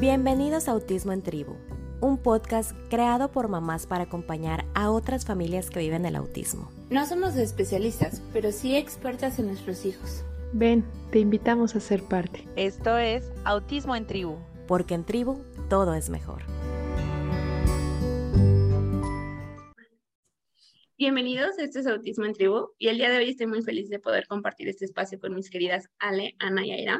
Bienvenidos a Autismo en Tribu, un podcast creado por mamás para acompañar a otras familias que viven el autismo. No somos especialistas, pero sí expertas en nuestros hijos. Ven, te invitamos a ser parte. Esto es Autismo en Tribu. Porque en tribu todo es mejor. Bienvenidos, este es Autismo en Tribu y el día de hoy estoy muy feliz de poder compartir este espacio con mis queridas Ale, Ana y Aira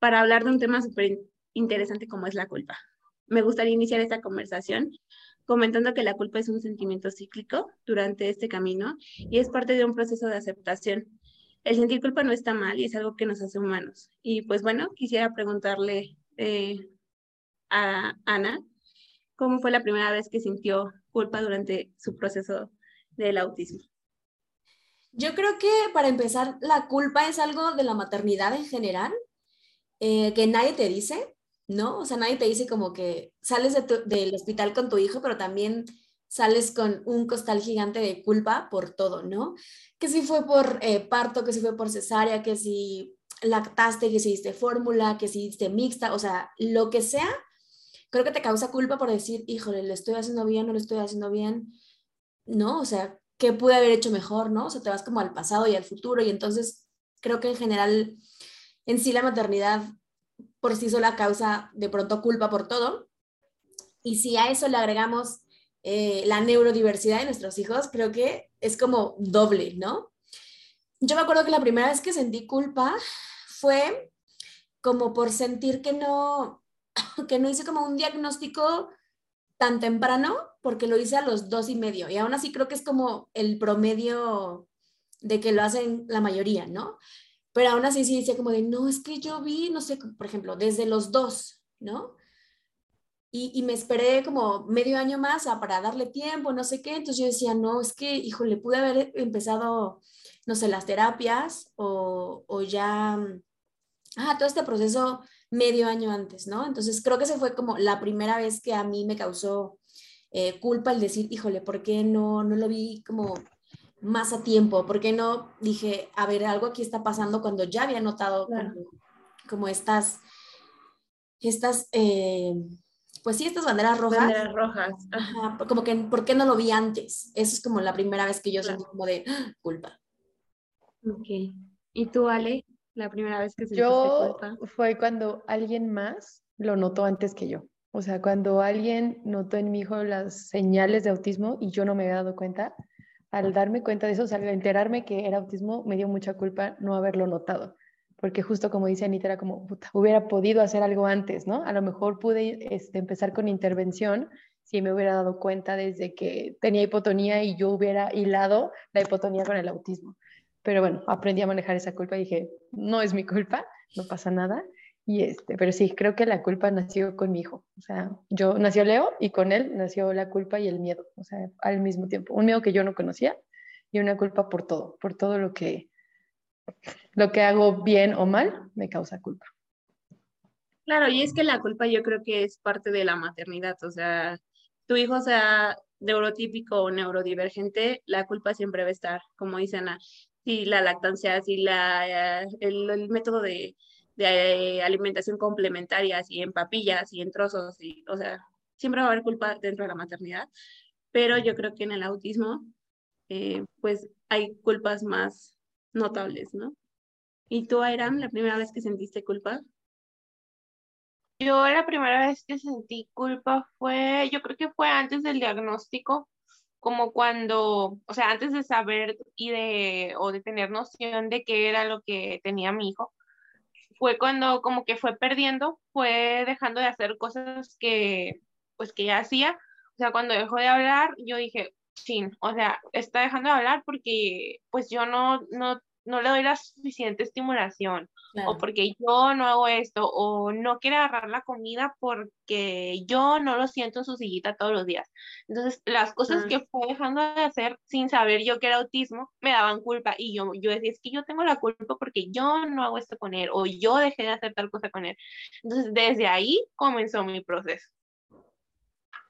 para hablar de un tema súper interesante como es la culpa. Me gustaría iniciar esta conversación comentando que la culpa es un sentimiento cíclico durante este camino y es parte de un proceso de aceptación. El sentir culpa no está mal y es algo que nos hace humanos. Y pues bueno, quisiera preguntarle eh, a Ana, ¿cómo fue la primera vez que sintió culpa durante su proceso del autismo? Yo creo que para empezar, la culpa es algo de la maternidad en general, eh, que nadie te dice, ¿no? O sea, nadie te dice como que sales del hospital con tu hijo, pero también sales con un costal gigante de culpa por todo, ¿no? Que si fue por eh, parto, que si fue por cesárea, que si lactaste, que si hiciste fórmula, que si hiciste mixta, o sea, lo que sea, creo que te causa culpa por decir, híjole, ¿le estoy haciendo bien, no lo estoy haciendo bien? ¿No? O sea, ¿qué pude haber hecho mejor, no? O sea, te vas como al pasado y al futuro y entonces creo que en general, en sí la maternidad por sí sola causa de pronto culpa por todo. Y si a eso le agregamos eh, la neurodiversidad de nuestros hijos, creo que es como doble, ¿no? Yo me acuerdo que la primera vez que sentí culpa fue como por sentir que no, que no hice como un diagnóstico tan temprano, porque lo hice a los dos y medio. Y aún así creo que es como el promedio de que lo hacen la mayoría, ¿no? Pero aún así sí decía como de, no, es que yo vi, no sé, por ejemplo, desde los dos, ¿no? Y, y, me esperé como medio año más para darle tiempo, no sé qué. Entonces yo decía, no, es que, híjole, pude haber empezado, no sé, las terapias o, o ya, ah, todo este proceso medio año antes, ¿no? Entonces creo que ese fue como la primera vez que a mí me causó eh, culpa el decir, híjole, ¿por qué no, no lo vi como más a tiempo? ¿Por qué no dije, a ver, algo aquí está pasando cuando ya había notado como, estas, estas, eh, pues sí, estas banderas rojas. Banderas rojas. Ajá, como que, ¿por qué no lo vi antes? Eso es como la primera vez que yo sentí como de ¡ah! culpa. Ok. ¿Y tú, Ale? La primera vez que sentiste yo, culpa. fue cuando alguien más lo notó antes que yo. O sea, cuando alguien notó en mi hijo las señales de autismo y yo no me había dado cuenta, al darme cuenta de eso, o sea, al enterarme que era autismo, me dio mucha culpa no haberlo notado, porque justo como dice Anita, era como, puta, hubiera podido hacer algo antes, ¿no? A lo mejor pude este, empezar con intervención si me hubiera dado cuenta desde que tenía hipotonía y yo hubiera hilado la hipotonía con el autismo. Pero bueno, aprendí a manejar esa culpa y dije, no es mi culpa, no pasa nada. Y este, pero sí, creo que la culpa nació con mi hijo. O sea, yo nació Leo y con él nació la culpa y el miedo, o sea, al mismo tiempo. Un miedo que yo no conocía y una culpa por todo, por todo lo que lo que hago bien o mal me causa culpa. Claro, y es que la culpa yo creo que es parte de la maternidad, o sea, tu hijo sea neurotípico o neurodivergente, la culpa siempre va a estar, como dicen, si la lactancia, si la, el método de, de alimentación complementaria, así en papillas y en trozos, y, o sea, siempre va a haber culpa dentro de la maternidad, pero yo creo que en el autismo, eh, pues hay culpas más notables, ¿no? ¿Y tú, Airam, la primera vez que sentiste culpa? Yo la primera vez que sentí culpa fue, yo creo que fue antes del diagnóstico, como cuando, o sea, antes de saber y de, o de tener noción de qué era lo que tenía mi hijo, fue cuando como que fue perdiendo, fue dejando de hacer cosas que, pues que ya hacía. O sea, cuando dejó de hablar, yo dije, sí, o sea, está dejando de hablar porque pues yo no, no no le doy la suficiente estimulación o porque yo no hago esto o no quiere agarrar la comida porque yo no lo siento en su sillita todos los días. Entonces, las cosas que fue dejando de hacer sin saber yo que era autismo me daban culpa y yo, yo decía, es que yo tengo la culpa porque yo no hago esto con él o yo dejé de hacer tal cosa con él. Entonces, desde ahí comenzó mi proceso.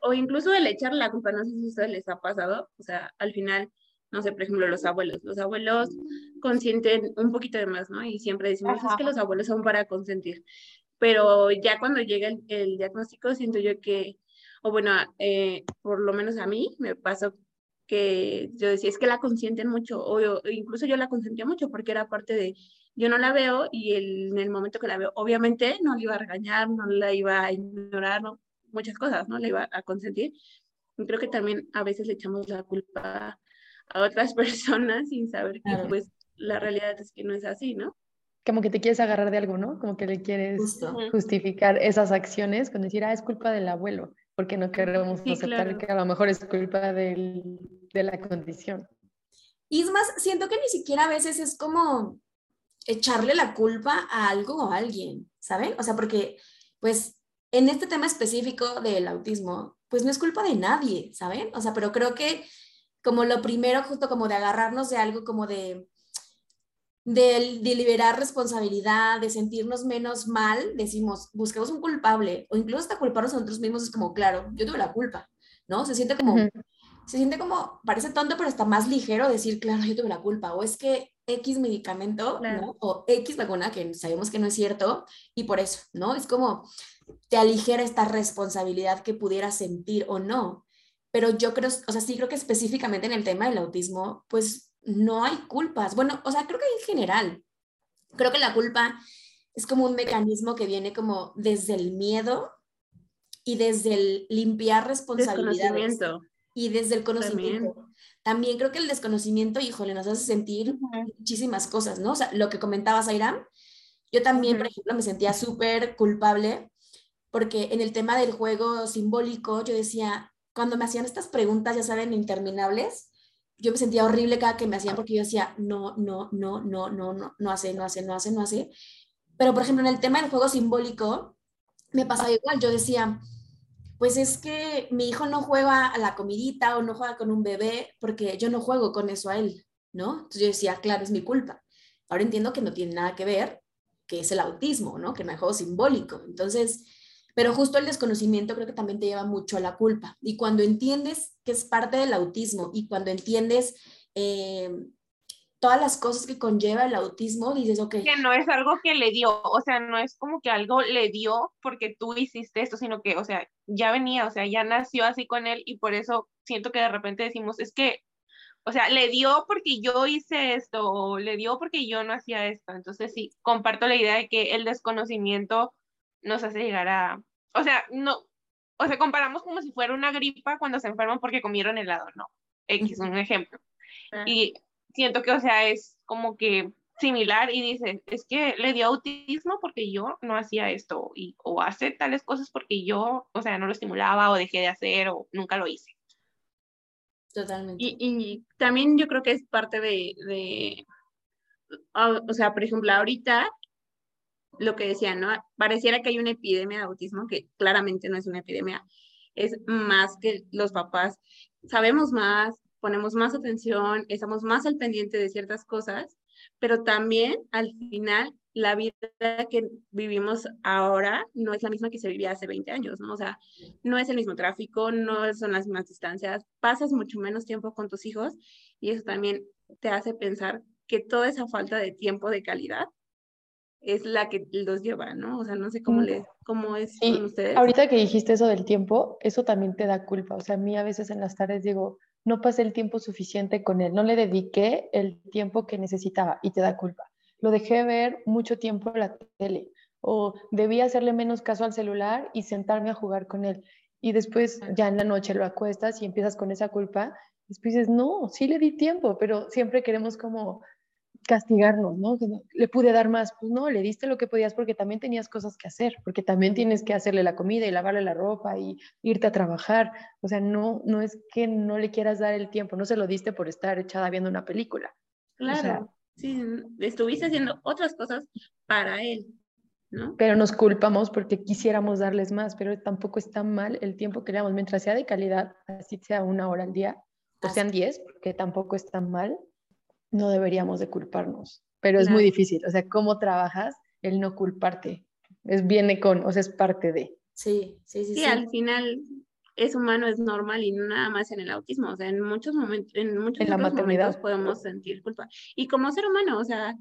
O incluso el echar la culpa, no sé si a ustedes les ha pasado, o sea, al final no sé, por ejemplo, los abuelos. Los abuelos consienten un poquito de más, ¿no? Y siempre decimos, es que los abuelos son para consentir. pero ya cuando llega el, el diagnóstico siento yo que, o bueno, eh, por lo menos a mí me pasó que yo decía, es que la consienten mucho, o, yo- incluso yo la consentía mucho porque era parte de, yo no la veo y el- en el momento que la veo, obviamente no la iba a regañar, no la iba a ignorar, no, muchas cosas, ¿no? La iba a consentir. Y creo que también a veces le echamos la culpa a otras personas sin saber que Claro. pues la realidad es que no es así, ¿no? Como que te quieres agarrar de algo, ¿no? Como que le quieres Justo. Justificar esas acciones con decir, ah, es culpa del abuelo, porque no queremos Sí, aceptar claro. que a lo mejor es culpa del- de la condición. Y es más, siento que ni siquiera a veces es como echarle la culpa a algo o a alguien, ¿saben? O sea, porque, pues, en este tema específico del autismo, pues no es culpa de nadie, ¿saben? O sea, pero creo que como lo primero, justo como de agarrarnos de algo como de, de, de liberar responsabilidad, de sentirnos menos mal, decimos, busquemos un culpable, o incluso hasta culparnos a nosotros mismos es como, claro, yo tuve la culpa, ¿no? Se siente como, se siente como, parece tonto, pero está más ligero decir, claro, yo tuve la culpa, o es que X medicamento, Claro. ¿no? O X vacuna, que sabemos que no es cierto, y por eso, ¿no? Es como, te aligera esta responsabilidad que pudieras sentir o no. Pero yo creo, o sea, sí creo que específicamente en el tema del autismo, pues no hay culpas. Bueno, o sea, creo que en general, creo que la culpa es como un mecanismo que viene como desde el miedo y desde el limpiar responsabilidades Desconocimiento. y desde el conocimiento. También. creo que el desconocimiento, híjole, nos hace sentir muchísimas cosas, ¿no? O sea, lo que comentabas, Airam, yo también, por ejemplo, me sentía súper culpable porque en el tema del juego simbólico, yo decía, cuando me hacían estas preguntas, ya saben, interminables, yo me sentía horrible cada que me hacían porque yo decía, no, no, no, no, no, no, no hace, no hace, no hace, no hace. Pero, por ejemplo, en el tema del juego simbólico, me pasaba igual, yo decía, pues es que mi hijo no juega a la comidita o no juega con un bebé porque yo no juego con eso a él, ¿no? Entonces yo decía, claro, es mi culpa. Ahora entiendo que no tiene nada que ver, que es el autismo, ¿no? Que no hay juego simbólico. Entonces, pero justo el desconocimiento creo que también te lleva mucho a la culpa. Y cuando entiendes que es parte del autismo y cuando entiendes eh, todas las cosas que conlleva el autismo, dices, ok, que no es algo que le dio, o sea, no es como que algo le dio porque tú hiciste esto, sino que, o sea, ya venía, o sea, ya nació así con él y por eso siento que de repente decimos, es que, o sea, le dio porque yo hice esto, o le dio porque yo no hacía esto. Entonces sí, comparto la idea de que el desconocimiento nos hace llegar a, o sea, no, o sea, comparamos como si fuera una gripa cuando se enferman porque comieron helado, ¿no? X, un ejemplo. Ah, Y siento que, o sea, es como que similar y dices, es que le dio autismo porque yo no hacía esto y, o hace tales cosas porque yo, o sea, no lo estimulaba o dejé de hacer o nunca lo hice. totalmente. Y, y también yo creo que es parte de, de ah, o sea, por ejemplo, ahorita lo que decían, ¿no? Pareciera que hay una epidemia de autismo, que claramente no es una epidemia, es más que los papás sabemos más, ponemos más atención, estamos más al pendiente de ciertas cosas, pero también al final la vida que vivimos ahora no es la misma que se vivía hace 20 años, ¿no? O sea, no es el mismo tráfico, no son las mismas distancias, pasas mucho menos tiempo con tus hijos y eso también te hace pensar que toda esa falta de tiempo de calidad es la que los lleva, ¿no? O sea, no sé cómo, Mm. les, cómo es Sí, con ustedes. ahorita que dijiste eso del tiempo, eso también te da culpa. O sea, a mí a veces en las tardes digo, no pasé el tiempo suficiente con él, no le dediqué el tiempo que necesitaba y te da culpa. Lo dejé ver mucho tiempo en la tele o debí hacerle menos caso al celular y sentarme a jugar con él. Y después ya en la noche lo acuestas y empiezas con esa culpa. Después dices, no, sí le di tiempo, pero siempre queremos como castigarnos, ¿no? Le pude dar más, pues no, le diste lo que podías porque también tenías cosas que hacer, porque también tienes que hacerle la comida y lavarle la ropa y irte a trabajar. O sea, no, no es que no le quieras dar el tiempo, no se lo diste por estar echada viendo una película. Claro, sea- sí, estuviste haciendo otras cosas para él, ¿no? Pero nos culpamos porque quisiéramos darles más, pero tampoco está mal el tiempo que le damos, mientras sea de calidad, así sea una hora al día, o sean diez, porque tampoco está mal, no deberíamos de culparnos. Pero es muy difícil, o sea, cómo trabajas el no culparte. Es viene con, o sea, es parte de. Sí, sí, sí, Sí, sí. al final es humano, es normal y no nada más en el autismo, o sea, en muchos momentos, en muchos En la momentos maternidad. podemos sentir culpa. Y como ser humano, o sea,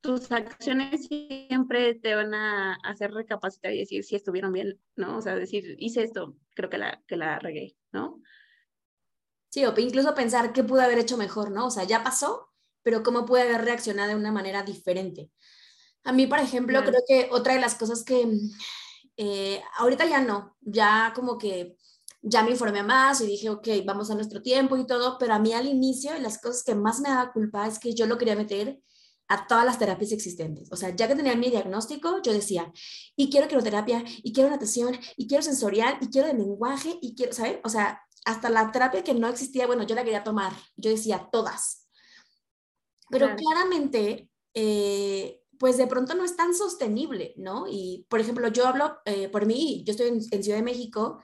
tus acciones siempre te van a hacer recapacitar y decir si estuvieron bien, ¿no? O sea, decir, hice esto, creo que la, que la regué, ¿no? Sí, o incluso pensar qué pude haber hecho mejor, ¿no? O sea, ya pasó, pero cómo pude haber reaccionado de una manera diferente. A mí, por ejemplo, creo que otra de las cosas que eh, ahorita ya no, ya como que ya me informé más y dije, ok, vamos a nuestro tiempo y todo, pero a mí al inicio las cosas que más me daba culpa es que yo lo quería meter a todas las terapias existentes. O sea, ya que tenía mi diagnóstico, yo decía, y quiero quiroterapia, y quiero natación, y quiero sensorial, y quiero de lenguaje, y quiero, ¿sabes? O sea, hasta la terapia que no existía, bueno, yo la quería tomar. Yo decía, todas. Pero claramente, eh, pues de pronto no es tan sostenible, ¿no? Y, por ejemplo, yo hablo eh, por mí, yo estoy en, en Ciudad de México,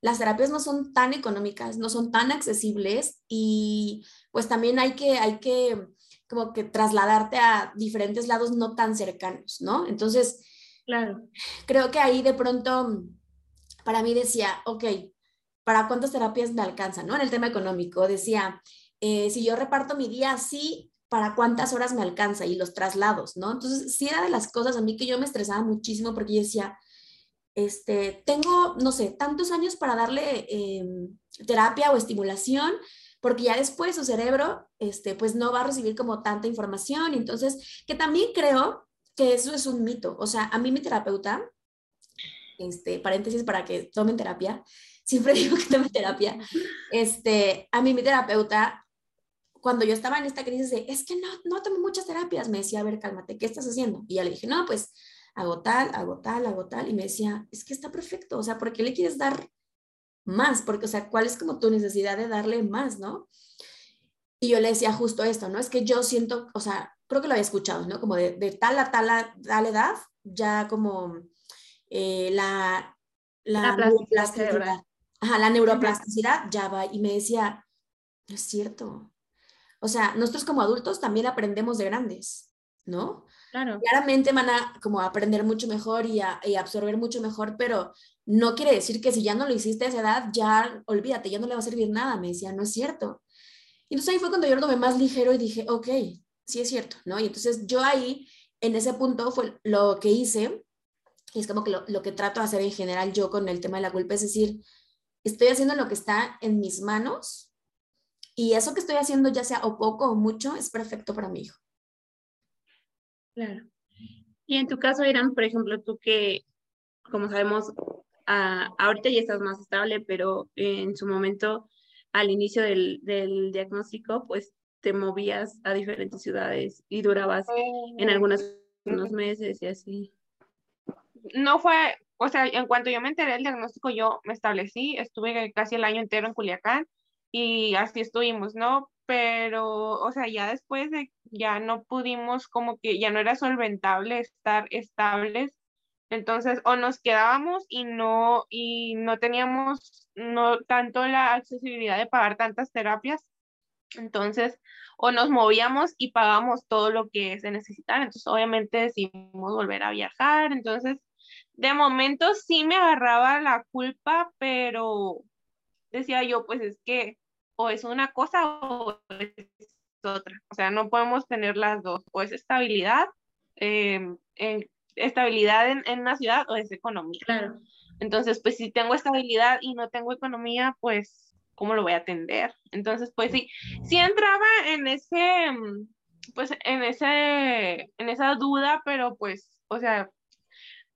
las terapias no son tan económicas, no son tan accesibles y pues también hay que, hay que como que trasladarte a diferentes lados no tan cercanos, ¿no? Entonces, claro. creo que ahí de pronto para mí decía, ok, ¿para cuántas terapias me alcanzan? ¿no? En el tema económico decía, eh, si yo reparto mi día así, ¿para cuántas horas me alcanza? Y los traslados, ¿no? Entonces, sí era de las cosas a mí que yo me estresaba muchísimo porque yo decía, este, tengo, no sé, tantos años para darle em, terapia o estimulación, porque ya después su cerebro, este, pues no va a recibir como tanta información. Entonces, que también creo que eso es un mito. O sea, a mí mi terapeuta, este, paréntesis para que tomen terapia, siempre digo que tomen terapia, este, a mí mi terapeuta, cuando yo estaba en esta crisis de, es que no, no tomo muchas terapias, me decía, a ver, cálmate, ¿qué estás haciendo? Y ya le dije, no, pues hago tal, hago tal, hago tal, y me decía, es que está perfecto, o sea, ¿por qué le quieres dar más? Porque, o sea, ¿cuál es como tu necesidad de darle más, no? Y yo le decía justo esto, ¿no? Es que yo siento, o sea, creo que lo había escuchado, ¿no? Como de, tal a tal, a tal edad, ya como eh, la, la, neuroplasticidad, ajá, la neuroplasticidad ya va. Y me decía, no es cierto. O sea, nosotros como adultos también aprendemos de grandes, ¿no? Claro. Claramente van a como aprender mucho mejor y, a, absorber mucho mejor, pero no quiere decir que si ya no lo hiciste a esa edad, ya olvídate, ya no le va a servir nada. Me decía, no es cierto. Y entonces ahí fue cuando yo lo tomé más ligero y dije, ok, sí es cierto, ¿no? Y entonces yo ahí, en ese punto, fue lo que hice, y es como que lo, lo que trato de hacer en general yo con el tema de la culpa, es decir, estoy haciendo lo que está en mis manos y eso que estoy haciendo, ya sea o poco o mucho, es perfecto para mi hijo. Claro. Y en tu caso, Irán, por ejemplo, tú que, como sabemos, ahorita ya estás más estable, pero en su momento, al inicio del, del, diagnóstico, pues te movías a diferentes ciudades y durabas en algunos unos meses y así. No fue, o sea, en cuanto yo me enteré del diagnóstico, yo me establecí, estuve casi el año entero en Culiacán y así estuvimos, ¿no? Pero, o sea, ya después de ya no pudimos, como que ya no era solventable estar estables. Entonces, o nos quedábamos y no, y no teníamos no tanto la accesibilidad de pagar tantas terapias. Entonces, o nos movíamos y pagamos todo lo que se necesitara. Entonces, obviamente decidimos volver a viajar. Entonces, de momento sí me agarraba la culpa, pero decía yo, pues es que o es una cosa o es otra. O sea, no podemos tener las dos. O es estabilidad, em, en, estabilidad en, en, una ciudad o es economía. Claro. Entonces, pues si tengo estabilidad y no tengo economía, pues, ¿cómo lo voy a atender? Entonces, pues sí, sí entraba en ese, em, pues en ese, en esa duda, pero pues, o sea,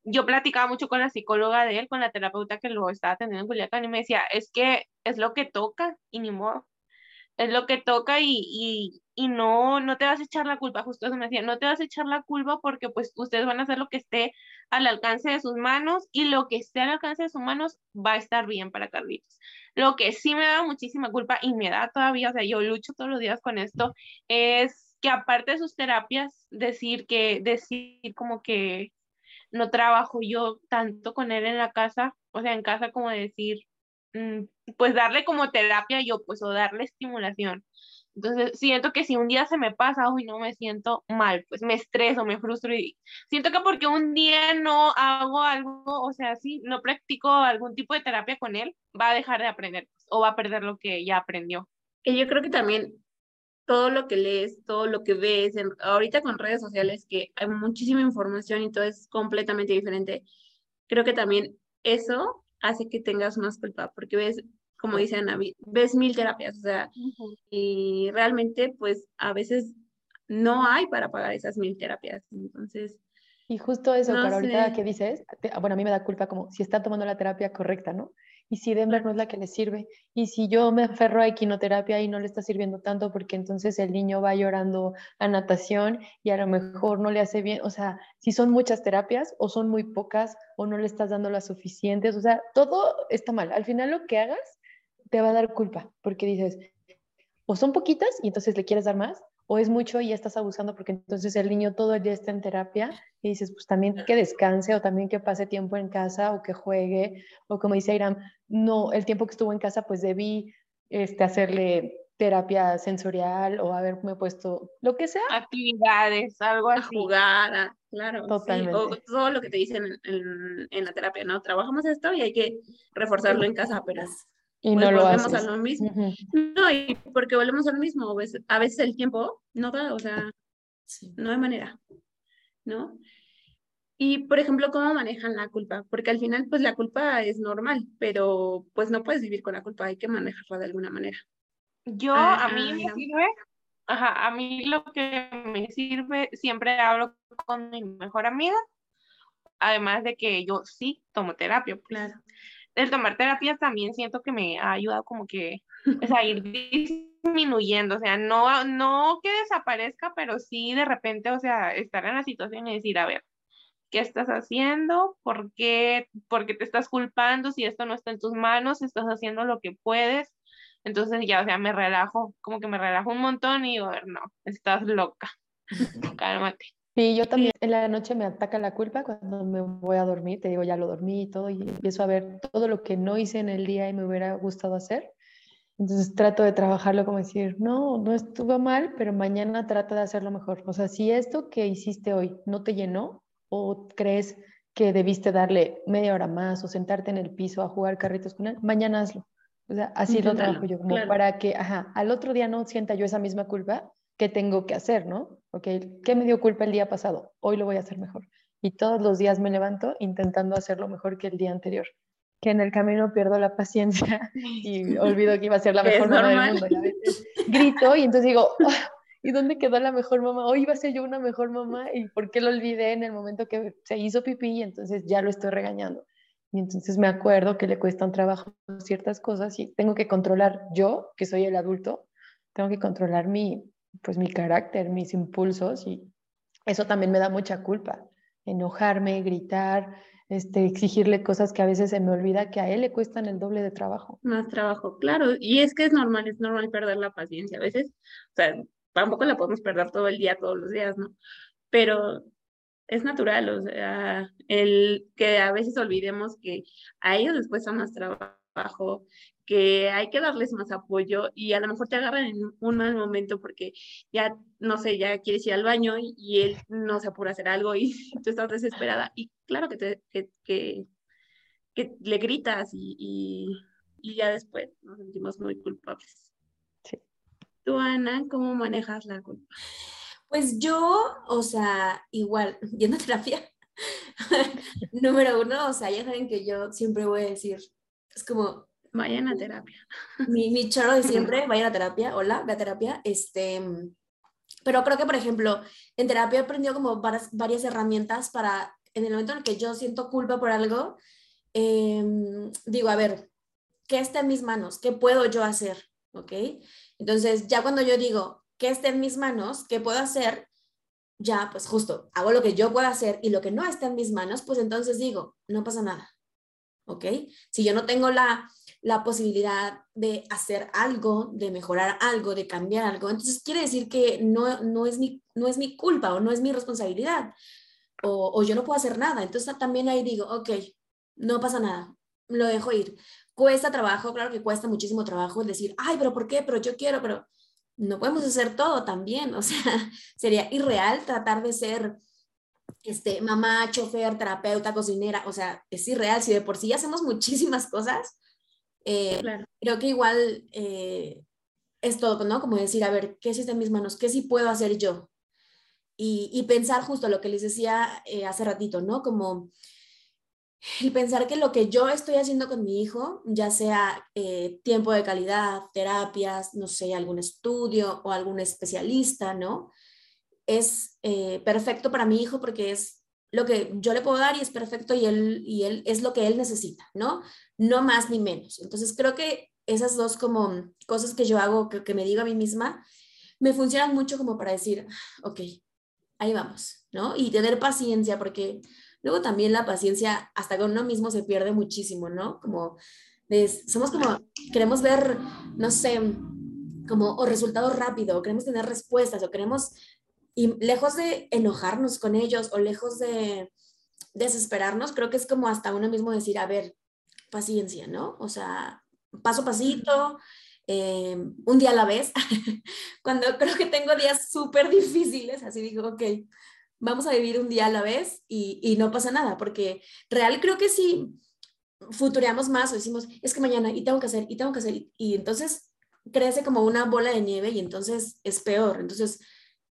yo platicaba mucho con la psicóloga de él, con la terapeuta que lo estaba atendiendo en Culiacán y me decía, es que es lo que toca y ni modo es lo que toca y, y, no, no te vas a echar la culpa, justo eso me decía, no te vas a echar la culpa porque pues ustedes van a hacer lo que esté al alcance de sus manos y lo que esté al alcance de sus manos va a estar bien para Carlitos. Lo que sí me da muchísima culpa y me da todavía, o sea, yo lucho todos los días con esto, es que aparte de sus terapias, decir que, decir como que no trabajo yo tanto con él en la casa, o sea, en casa como decir, Mm, pues darle como terapia yo, pues, o darle estimulación. Entonces, siento que si un día se me pasa, uy, no me siento mal, pues me estreso, me frustro y siento que porque un día no hago algo, o sea, si no practico algún tipo de terapia con él, va a dejar de aprender o va a perder lo que ya aprendió. Y yo creo que también todo lo que lees, todo lo que ves, ahorita con redes sociales que hay muchísima información y todo es completamente diferente, creo que también eso hace que tengas más culpa, porque ves, como dice Ana, ves mil terapias, o sea, y realmente pues a veces no hay para pagar esas mil terapias, entonces... Y justo eso, no ahorita que dices, bueno, a mí me da culpa como si está tomando la terapia correcta, ¿no? Y si Denver no es la que le sirve, y si yo me aferro a equinoterapia y no le está sirviendo tanto porque entonces el niño va llorando a natación y a lo mejor no le hace bien, o sea, si son muchas terapias o son muy pocas o no le estás dando las suficientes, o sea, todo está mal. Al final lo que hagas te va a dar culpa porque dices, o son poquitas y entonces le quieres dar más, o es mucho y ya estás abusando porque entonces el niño todo el día está en terapia y dices, pues también que descanse o también que pase tiempo en casa o que juegue o como dice Iram, no, el tiempo que estuvo en casa pues debí este, hacerle terapia sensorial o haberme puesto lo que sea. Actividades, algo así. A jugar, claro. Totalmente. o todo lo que te dicen en, en, la terapia, ¿no? Trabajamos esto y hay que reforzarlo en casa, pero y pues no lo volvemos a lo mismo. No, y porque volvemos a lo mismo, a veces el tiempo no da, o sea, no hay manera, ¿no? Y, por ejemplo, ¿cómo manejan la culpa? Porque al final, pues la culpa es normal, pero pues no puedes vivir con la culpa, hay que manejarla de alguna manera. Yo, a mí me sirve, ajá, a mí lo que me sirve, siempre hablo con mi mejor amiga, además de que yo sí tomo terapia. Pues. Claro el tomar terapia también siento que me ha ayudado como que, o sea, ir disminuyendo, o sea, no, no que desaparezca, pero sí de repente, o sea, estar en la situación y decir, a ver, ¿qué estás haciendo? ¿Por qué, ¿Por qué te estás culpando si esto no está en tus manos? Estás haciendo lo que puedes. Entonces ya, o sea, me relajo, como que me relajo un montón y digo, a ver, no, estás loca, cálmate. Sí, yo también en la noche me ataca la culpa cuando me voy a dormir, te digo, ya lo dormí y todo, y empiezo a ver todo lo que no hice en el día y me hubiera gustado hacer. Entonces trato de trabajarlo como decir, no, no estuvo mal, pero mañana trata de hacerlo mejor. O sea, si esto que hiciste hoy no te llenó o crees que debiste darle media hora más o sentarte en el piso a jugar carritos con él, mañana hazlo. O sea, así lo trabajo yo, como para que, ajá, al otro día no sienta yo esa misma culpa qué tengo que hacer, ¿no? Ok, ¿qué me dio culpa el día pasado? Hoy lo voy a hacer mejor. Y todos los días me levanto intentando hacerlo mejor que el día anterior. Que en el camino pierdo la paciencia y olvido que iba a ser la mejor mamá del mundo. Y a veces grito y entonces digo, ah, ¿y dónde quedó la mejor mamá? Hoy iba a ser yo una mejor mamá y ¿por qué lo olvidé en el momento que se hizo pipí y entonces ya lo estoy regañando? Y entonces me acuerdo que le cuesta un trabajo ciertas cosas y tengo que controlar yo, que soy el adulto, tengo que controlar mi, pues mi carácter, mis impulsos y eso también me da mucha culpa. Enojarme, gritar, este, exigirle cosas que a veces se me olvida que a él le cuestan el doble de trabajo. Más trabajo, claro. Y es que es normal, es normal perder la paciencia. A veces, o sea, tampoco la podemos perder todo el día, todos los días, ¿no? Pero es natural, o sea, el que a veces olvidemos que a ellos les cuesta más trabajo, que hay que darles más apoyo y a lo mejor te agarran en un mal momento porque ya, no sé, ya quieres ir al baño y, él no se apura a hacer algo y tú estás desesperada. Y claro que, te, que, que, le gritas y, y, ya después nos sentimos muy culpables. Sí. Tú, Ana, ¿cómo manejas la culpa? Pues yo, o sea, igual, yendo a terapia, número uno, o sea, ya saben que yo siempre voy a decir, es como, Vayan a terapia. Mi, mi choro de siempre, vayan a terapia, hola, ve a terapia. Este, pero creo que, por ejemplo, en terapia he aprendido como varias, varias herramientas para, en el momento en el que yo siento culpa por algo, em, digo, a ver, ¿qué está en mis manos? ¿Qué puedo yo hacer? ¿Ok? Entonces, ya cuando yo digo, ¿qué está en mis manos? ¿Qué puedo hacer? Ya, pues justo, hago lo que yo puedo hacer y lo que no está en mis manos, pues entonces digo, no pasa nada. ¿Ok? Si yo no tengo la, la posibilidad de hacer algo, de mejorar algo, de cambiar algo. Entonces quiere decir que no, no, es, mi, no es mi culpa o no es mi responsabilidad o, yo no puedo hacer nada. Entonces también ahí digo, ok, no pasa nada, lo dejo ir. Cuesta trabajo, claro que cuesta muchísimo trabajo decir, ay, pero ¿por qué? Pero yo quiero, pero no podemos hacer todo también. O sea, sería irreal tratar de ser este, mamá, chofer, terapeuta, cocinera. O sea, es irreal. Si de por sí hacemos muchísimas cosas, eh, Creo que igual, eh, es todo, ¿no? Como decir, a ver, ¿qué es de mis manos? ¿Qué sí puedo hacer yo? Y, y pensar justo lo que les decía eh, hace ratito, ¿no? Como el pensar que lo que yo estoy haciendo con mi hijo, ya sea eh, tiempo de calidad, terapias, no sé, algún estudio o algún especialista, ¿no? Es eh, perfecto para mi hijo porque es lo que yo le puedo dar y es perfecto y él, y él es lo que él necesita, ¿no? No más ni menos. Entonces creo que esas dos como cosas que yo hago, que, me digo a mí misma, me funcionan mucho como para decir, ok, ahí vamos, ¿no? Y tener paciencia porque Luego también la paciencia hasta con uno mismo se pierde muchísimo, ¿no? Como somos como, queremos ver, no sé, como o resultados rápidos, o queremos tener respuestas, o queremos, y lejos de enojarnos con ellos, o lejos de desesperarnos, creo que es como hasta uno mismo decir, a ver, paciencia, ¿no? O sea, paso a pasito, eh, un día a la vez. Cuando creo que tengo días súper difíciles, así digo, ok, vamos a vivir un día a la vez y, no pasa nada, porque real creo que si futureamos más o decimos, es que mañana y tengo que hacer y tengo que hacer, y, entonces crece como una bola de nieve y entonces es peor. Entonces,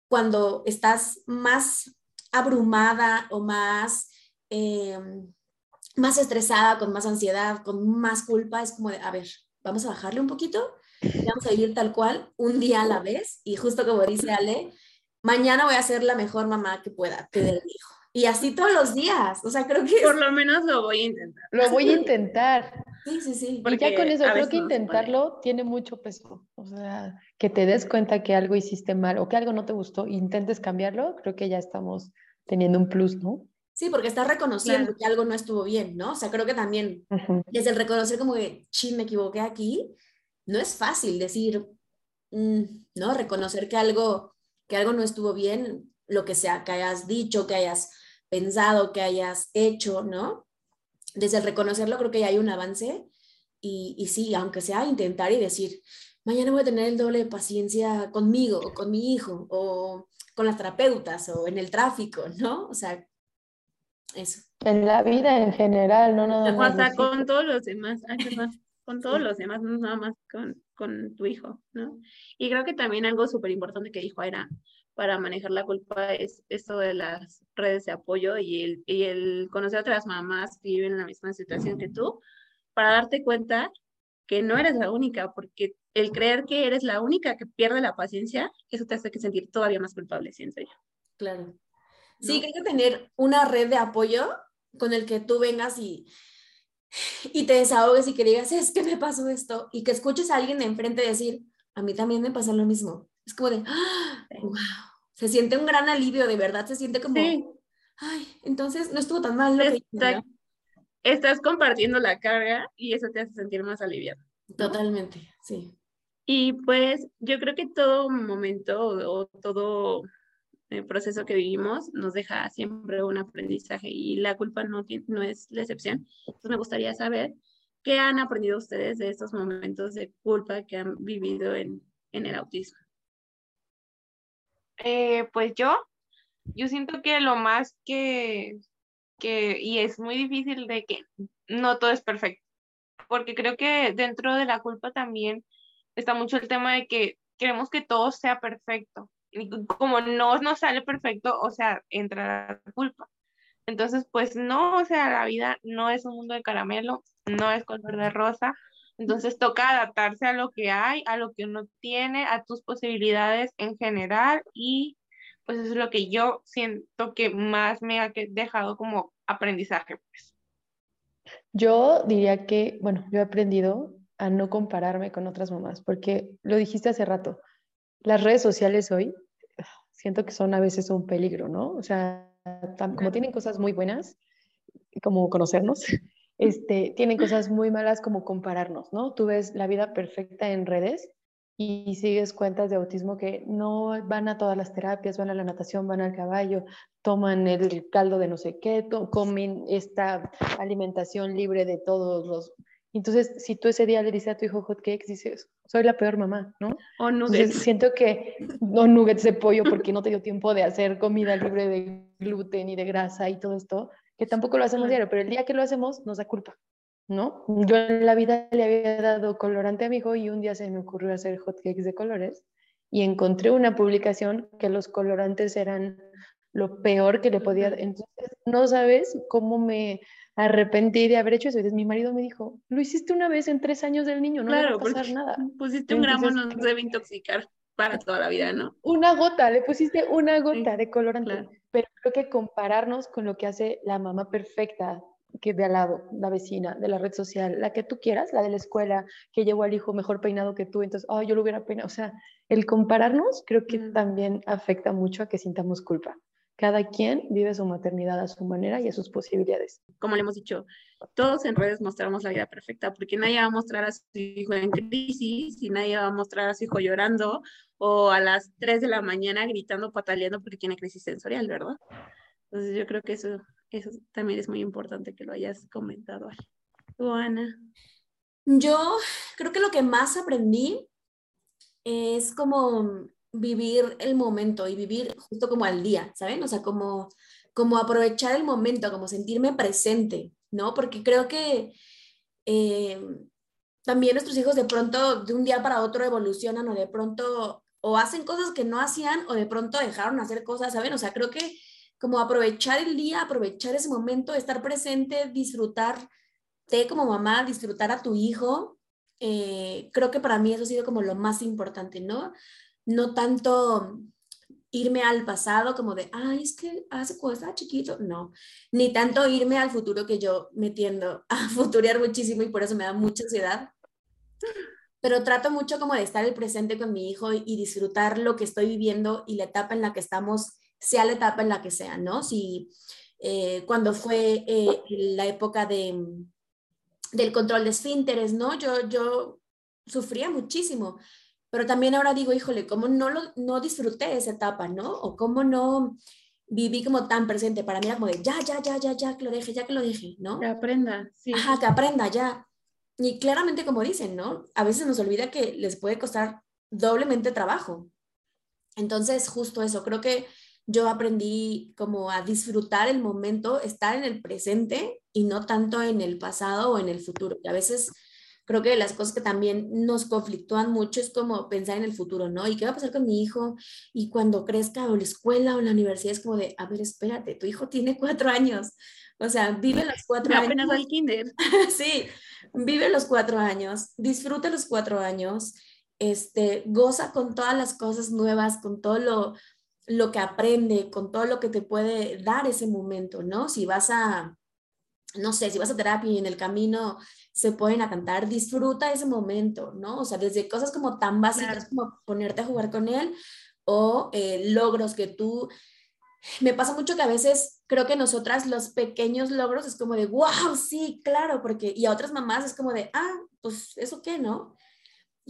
cuando estás más abrumada o más, em, más estresada, con más ansiedad, con más culpa, es como de, a ver, vamos a bajarle un poquito, vamos a vivir tal cual, un día a la vez, y justo como dice Ale, mañana voy a ser la mejor mamá que pueda mi hijo. Y así todos los días. O sea, creo que... Por lo menos lo voy a intentar. Lo voy a intentar. Sí, sí, sí. Porque ya con eso, creo que intentarlo tiene mucho peso. O sea, que te des cuenta que algo hiciste mal o que algo no te gustó, intentes cambiarlo, creo que ya estamos teniendo un plus, ¿no? Sí, porque estás reconociendo que algo no estuvo bien, ¿no? O sea, creo que también desde el reconocer como que, sí, me equivoqué aquí, no es fácil decir, mm, ¿no? Reconocer que algo que algo no estuvo bien, lo que sea que hayas dicho, que hayas pensado, que hayas hecho, ¿no? Desde el reconocerlo creo que ya hay un avance y, y sí, aunque sea intentar y decir, mañana voy a tener el doble de paciencia conmigo, o con mi hijo, o con las terapeutas, o en el tráfico, ¿no? O sea, eso. En la vida en general, no nada más. Hasta con todos los demás, con todos los demás, no nada más con, con tu hijo, ¿no? Y creo que también algo súper importante que dijo era para manejar la culpa es esto de las redes de apoyo y el, y el conocer a otras mamás que viven en la misma situación que tú, para darte cuenta que no eres la única, porque el creer que eres la única que pierde la paciencia, eso te hace que sentir todavía más culpable, siento yo. Claro. Sí, creo que tener una red de apoyo con el que tú vengas y, y te desahogues y que digas, es que me pasó esto, y que escuches a alguien de enfrente decir, a mí también me pasa lo mismo. Es como de, wow, se siente un gran alivio, de verdad, se siente como, ay, entonces no estuvo tan mal lo que Estás compartiendo la carga y eso te hace sentir más aliviado. Totalmente, sí. Y pues yo creo que todo momento o, todo el proceso que vivimos nos deja siempre un aprendizaje y la culpa no, es la excepción. Entonces me gustaría saber qué han aprendido ustedes de estos momentos de culpa que han vivido en, en el autismo. Eh, pues yo, yo siento que lo más que, que, y es muy difícil de que no todo es perfecto, porque creo que dentro de la culpa también está mucho el tema de que queremos que todo sea perfecto. Como no nos sale perfecto, o sea, entra la culpa. Entonces, pues no, o sea, la vida no es un mundo de caramelo, no es color de rosa. Entonces toca adaptarse a lo que hay, a lo que uno tiene, a tus posibilidades en general y pues eso es lo que yo siento que más me ha dejado como aprendizaje. Pues. Yo diría que, bueno, yo he aprendido a no compararme con otras mamás, porque lo dijiste hace rato, las redes sociales hoy siento que son a veces un peligro, ¿no? O sea, como tienen cosas muy buenas, como conocernos, este, tienen cosas muy malas como compararnos, ¿no? Tú ves la vida perfecta en redes y sigues cuentas de autismo que no van a todas las terapias, van a la natación, van al caballo, toman el caldo de no sé qué, comen esta alimentación libre de todos los... Entonces, si tú ese día le dices a tu hijo hot cakes, dices, soy la peor mamá, ¿no? O nuggets. siento que, no nuggets de pollo porque no te dio tiempo de hacer comida libre de gluten y de grasa y todo esto, que tampoco lo hacemos diario, pero el día que lo hacemos nos da culpa. ¿no? Yo en la vida le había dado colorante a mi hijo y un día se me ocurrió hacer hotcakes de colores y encontré una publicación que los colorantes eran lo peor que le podía. Entonces, no sabes cómo me arrepentí de haber hecho eso. Entonces, mi marido me dijo, lo hiciste una vez en tres años del niño, no le va a pasar nada. Pusiste un gramo, no debe intoxicar para toda la vida, ¿no? Una gota, le pusiste una gota de colorante. Pero creo que compararnos con lo que hace la mamá perfecta, que de al lado, la vecina, de la red social, la que tú quieras, la de la escuela, que llevó al hijo mejor peinado que tú, entonces, oh, yo lo hubiera peinado. O sea, el compararnos creo que también afecta mucho a que sintamos culpa. Cada quien vive su maternidad a su manera y a sus posibilidades. Como le hemos dicho, todos en redes mostramos la vida perfecta, porque nadie va a mostrar a su hijo en crisis y nadie va a mostrar a su hijo llorando o a las 3 de la mañana gritando, pataleando porque tiene crisis sensorial, ¿verdad? Entonces yo creo que eso, eso también es muy importante que lo hayas comentado. ¿Tú, Ana? Yo creo que lo que más aprendí es como vivir el momento y vivir justo como al día, ¿saben? O sea, como, como aprovechar el momento, como sentirme presente, ¿no? Porque creo que eh, también nuestros hijos de pronto, de un día para otro, evolucionan o de pronto o hacen cosas que no hacían o de pronto dejaron hacer cosas, ¿saben? O sea, creo que como aprovechar el día, aprovechar ese momento, estar presente, disfrutar de como mamá, disfrutar a tu hijo, eh, creo que para mí eso ha sido como lo más importante, ¿no? No tanto irme al pasado como de, ay, es que hace cuando chiquito, no, ni tanto irme al futuro que yo me tiendo a futurear muchísimo y por eso me da mucha ansiedad, pero trato mucho como de estar el presente con mi hijo y disfrutar lo que estoy viviendo y la etapa en la que estamos, sea la etapa en la que sea, ¿no? Si eh, cuando fue eh, la época de, del control de esfínteres, ¿no? Yo, yo sufría muchísimo, pero también ahora digo, híjole, ¿cómo no, lo, no disfruté esa etapa, ¿no? O cómo no viví como tan presente. Para mí era como de, ya, ya, ya, ya, ya, que lo deje, ya que lo deje, ¿no? Que aprenda, sí. Ajá, que aprenda ya. Y claramente como dicen, ¿no? A veces nos olvida que les puede costar doblemente trabajo. Entonces, justo eso, creo que yo aprendí como a disfrutar el momento, estar en el presente y no tanto en el pasado o en el futuro. Y a veces creo que las cosas que también nos conflictúan mucho es como pensar en el futuro, ¿no? ¿Y qué va a pasar con mi hijo? Y cuando crezca o la escuela o la universidad es como de, a ver, espérate, tu hijo tiene cuatro años. O sea, vive los cuatro años. Apenas al kinder. sí, vive los cuatro años, disfruta los cuatro años, este, goza con todas las cosas nuevas, con todo lo, lo que aprende, con todo lo que te puede dar ese momento, ¿no? Si vas a, no sé, si vas a terapia y en el camino se pueden a cantar, disfruta ese momento, ¿no? O sea, desde cosas como tan básicas como ponerte a jugar con él o eh, logros que tú... Me pasa mucho que a veces creo que nosotras los pequeños logros es como de, wow, sí, claro, porque, y a otras mamás es como de, ah, pues eso qué, ¿no?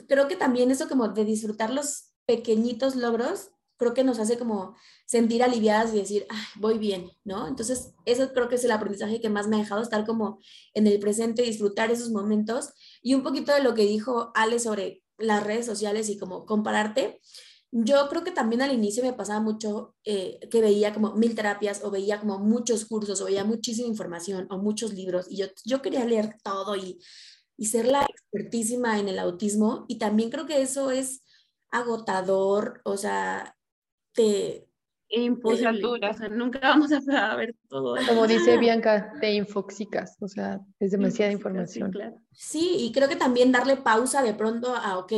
Creo que también eso como de disfrutar los pequeñitos logros, creo que nos hace como sentir aliviadas y decir, Ay, voy bien, ¿no? Entonces, eso creo que es el aprendizaje que más me ha dejado estar como en el presente, disfrutar esos momentos y un poquito de lo que dijo Ale sobre las redes sociales y como compararte yo creo que también al inicio me pasaba mucho eh, que veía como mil terapias o veía como muchos cursos o veía muchísima información o muchos libros y yo, yo quería leer todo y, y ser la expertísima en el autismo y también creo que eso es agotador, o sea, te... Imposible, o sea, nunca vamos a ver todo. Como dice Bianca, te infoxicas, o sea, es demasiada información. Sí, sí, y creo que también darle pausa de pronto a, ok,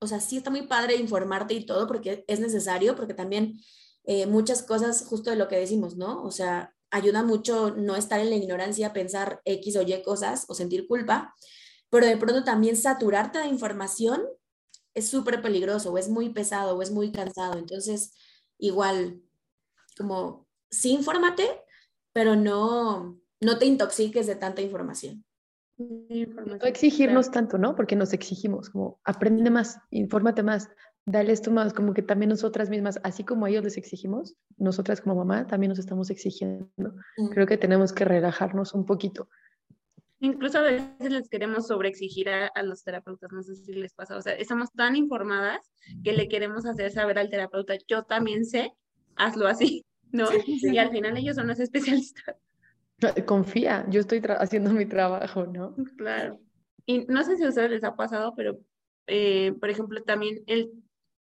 o sea, sí está muy padre informarte y todo porque es necesario, porque también eh, muchas cosas, justo de lo que decimos, ¿no? O sea, ayuda mucho no estar en la ignorancia, pensar X o Y cosas o sentir culpa, pero de pronto también saturarte de información es súper peligroso o es muy pesado o es muy cansado. Entonces, igual, como sí infórmate, pero no, no te intoxiques de tanta información. No exigirnos tanto, ¿no? Porque nos exigimos, como aprende más, infórmate más, dale esto más, como que también nosotras mismas, así como a ellos les exigimos, nosotras como mamá también nos estamos exigiendo. Mm. Creo que tenemos que relajarnos un poquito. Incluso a veces les queremos sobreexigir a, a los terapeutas, no sé si les pasa, o sea, estamos tan informadas que le queremos hacer saber al terapeuta, yo también sé, hazlo así, ¿no? Y al final ellos son los especialistas. Confía, yo estoy haciendo mi trabajo, ¿no? Claro. Y no sé si a ustedes les ha pasado, pero, eh, por ejemplo, también el,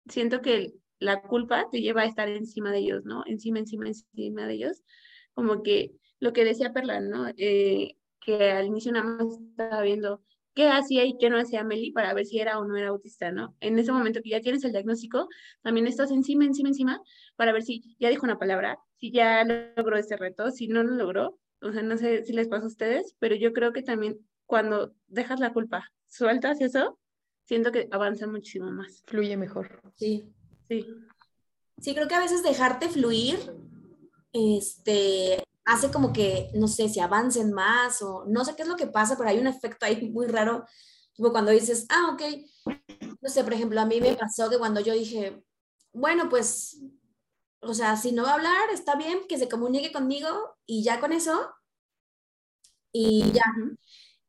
siento que la culpa te lleva a estar encima de ellos, ¿no? Encima, encima, encima de ellos. Como que lo que decía Perla, ¿no? Eh, que al inicio nada más estaba viendo qué hacía y qué no hacía Meli para ver si era o no era autista, ¿no? En ese momento que ya tienes el diagnóstico, también estás encima, encima, encima, para ver si ya dijo una palabra, si ya logró ese reto, si no lo logró. O sea, no sé si les pasa a ustedes, pero yo creo que también cuando dejas la culpa, sueltas eso, siento que avanza muchísimo más. Fluye mejor. Sí. Sí. Sí, creo que a veces dejarte fluir, este, hace como que, no sé, si avancen más o no sé qué es lo que pasa, pero hay un efecto ahí muy raro, como cuando dices, ah, ok, no sé, por ejemplo, a mí me pasó que cuando yo dije, bueno, pues, o sea, si no va a hablar, está bien que se comunique conmigo y ya con eso, y ya.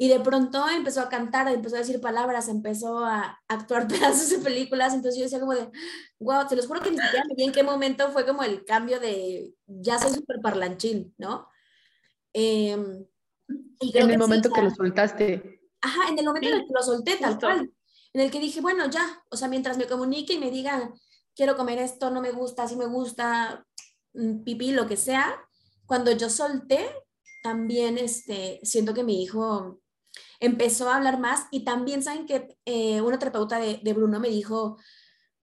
Y de pronto empezó a cantar, empezó a decir palabras, empezó a actuar pedazos de películas. Entonces yo decía como de, wow, te los juro que ni siquiera me vi en qué momento fue como el cambio de, ya soy súper parlanchín, ¿no? Em, y en el momento que lo soltaste. Ajá, en el momento en el que lo solté, tal cual. En el que dije, bueno, ya, o sea, mientras me comunique y me diga, quiero comer esto, no me gusta, si me gusta, mm, pipí, lo que sea, cuando yo solté, también este, siento que mi hijo empezó a hablar más y también saben que eh, una terapeuta de, de, Bruno me dijo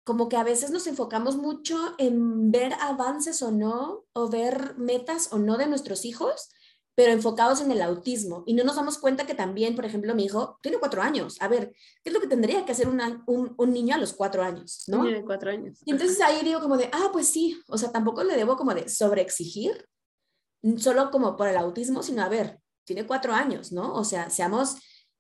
como que a veces nos enfocamos mucho en ver avances o no, o ver metas o no de nuestros hijos, pero enfocados en el autismo y no nos damos cuenta que también, por ejemplo, mi hijo tiene cuatro años. A ver, ¿qué es lo que tendría que hacer un, un, niño a los cuatro años? ¿no? de cuatro años. Y entonces ahí digo como de, ah, pues sí, o sea, tampoco le debo como de sobreexigir, solo como por el autismo, sino a ver, tiene cuatro años, ¿no? O sea, seamos,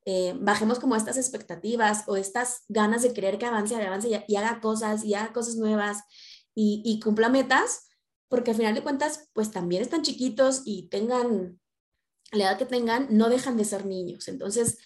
eh, bajemos como estas expectativas o estas ganas de querer que avance, avance y, haga cosas y haga cosas nuevas y, cumpla metas, porque al final de cuentas, pues también están chiquitos y tengan la edad que tengan, no dejan de ser niños. Entonces,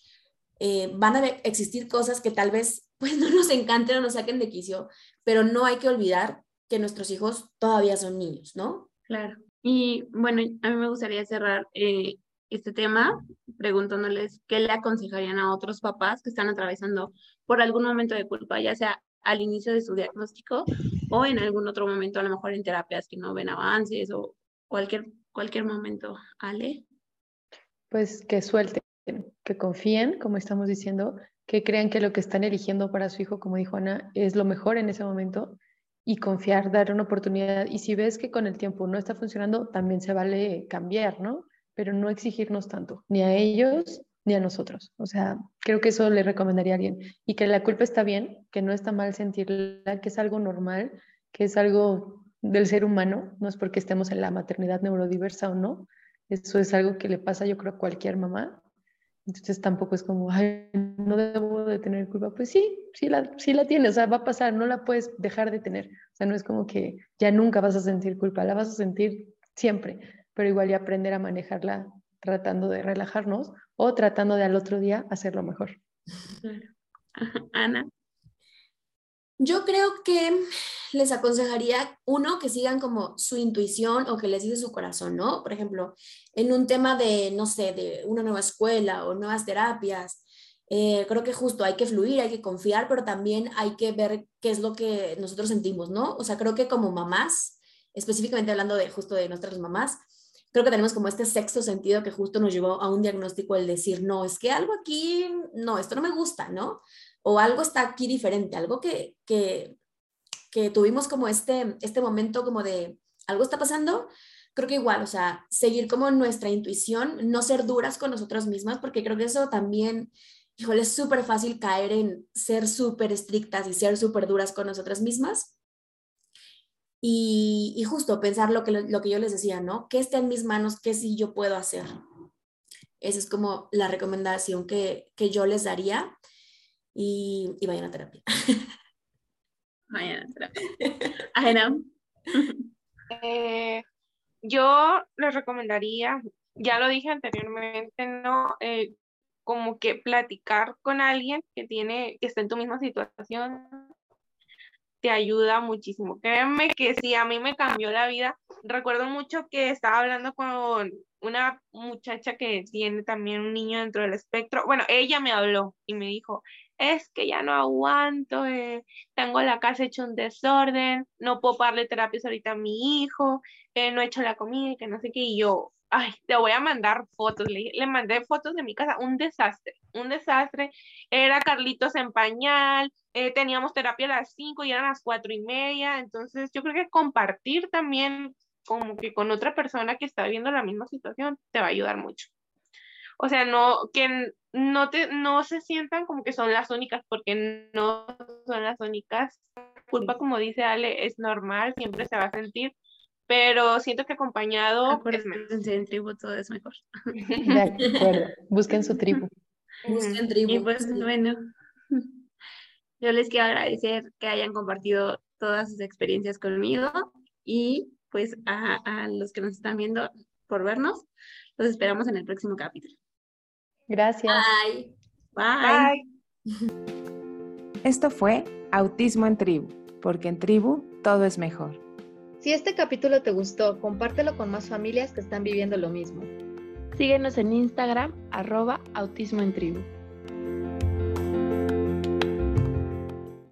eh, van a existir cosas que tal vez pues no nos encanten o nos saquen de quicio, pero no hay que olvidar que nuestros hijos todavía son niños, ¿no? Claro. Y bueno, a mí me gustaría cerrar eh, este tema preguntándoles qué le aconsejarían a otros papás que están atravesando por algún momento de culpa, ya sea al inicio de su diagnóstico o en algún otro momento, a lo mejor en terapias que no ven avances o cualquier, cualquier momento. Ale. Pues que suelten, que confíen, como estamos diciendo, que crean que lo que están eligiendo para su hijo, como dijo Ana, es lo mejor en ese momento y confiar, dar una oportunidad. Y si ves que con el tiempo no está funcionando, también se vale cambiar, ¿no? Pero no exigirnos tanto, ni a ellos ni a nosotros. O sea, creo que eso le recomendaría a alguien. Y que la culpa está bien, que no está mal sentirla, que es algo normal, que es algo del ser humano, no es porque estemos en la maternidad neurodiversa o no. Eso es algo que le pasa, yo creo, a cualquier mamá. Entonces tampoco es como, ay, no debo de tener culpa. Pues sí, sí la, sí la tienes, o sea, va a pasar, no la puedes dejar de tener. O sea, no es como que ya nunca vas a sentir culpa, la vas a sentir siempre pero igual y aprender a manejarla tratando de relajarnos o tratando de al otro día hacerlo mejor. Ana. Yo creo que les aconsejaría, uno, que sigan como su intuición o que les dice su corazón, ¿no? Por ejemplo, en un tema de, no sé, de una nueva escuela o nuevas terapias, eh, creo que justo hay que fluir, hay que confiar, pero también hay que ver qué es lo que nosotros sentimos, ¿no? O sea, creo que como mamás, específicamente hablando de justo de nuestras mamás, creo que tenemos como este sexto sentido que justo nos llevó a un diagnóstico el decir, no, es que algo aquí, no, esto no me gusta, ¿no? O algo está aquí diferente, algo que, que, que tuvimos como este, este momento como de, algo está pasando, creo que igual, o sea, seguir como nuestra intuición, no ser duras con nosotras mismas, porque creo que eso también, híjole, es súper fácil caer en ser súper estrictas y ser súper duras con nosotras mismas. Y, justo pensar lo que, lo que yo les decía, ¿no? ¿Qué está en mis manos? ¿Qué sí yo puedo hacer? Esa es como la recomendación que, que yo les daría y, y, vayan a terapia. Vayan a terapia. eh, yo les recomendaría, ya lo dije anteriormente, ¿no? Eh, como que platicar con alguien que tiene, que está en tu misma situación, te ayuda muchísimo. Créanme que sí, a mí me cambió la vida. Recuerdo mucho que estaba hablando con una muchacha que tiene también un niño dentro del espectro, bueno, ella me habló y me dijo, es que ya no aguanto, eh, tengo la casa hecha un desorden, no puedo darle terapias ahorita a mi hijo, eh, no he hecho la comida y que no sé qué, y yo, ay, te voy a mandar fotos, le, le mandé fotos de mi casa, un desastre, un desastre, era Carlitos en pañal, eh, teníamos terapia a las 5 y eran las cuatro y media, entonces yo creo que compartir también como que con otra persona que está viviendo la misma situación te va a ayudar mucho. O sea, no, que no, te, no se sientan como que son las únicas, porque no son las únicas. Culpa, como dice Ale, es normal, siempre se va a sentir, pero siento que acompañado es menos. en tribu todo es mejor. De acuerdo, busquen su tribu. Busquen tribu. Y pues bueno, yo les quiero agradecer que hayan compartido todas sus experiencias conmigo y pues a, a los que nos están viendo por vernos, los esperamos en el próximo capítulo. Gracias. Bye. Bye. Bye. Esto fue Autismo en Tribu, porque en tribu todo es mejor. Si este capítulo te gustó, compártelo con más familias que están viviendo lo mismo. Síguenos en Instagram, arroba.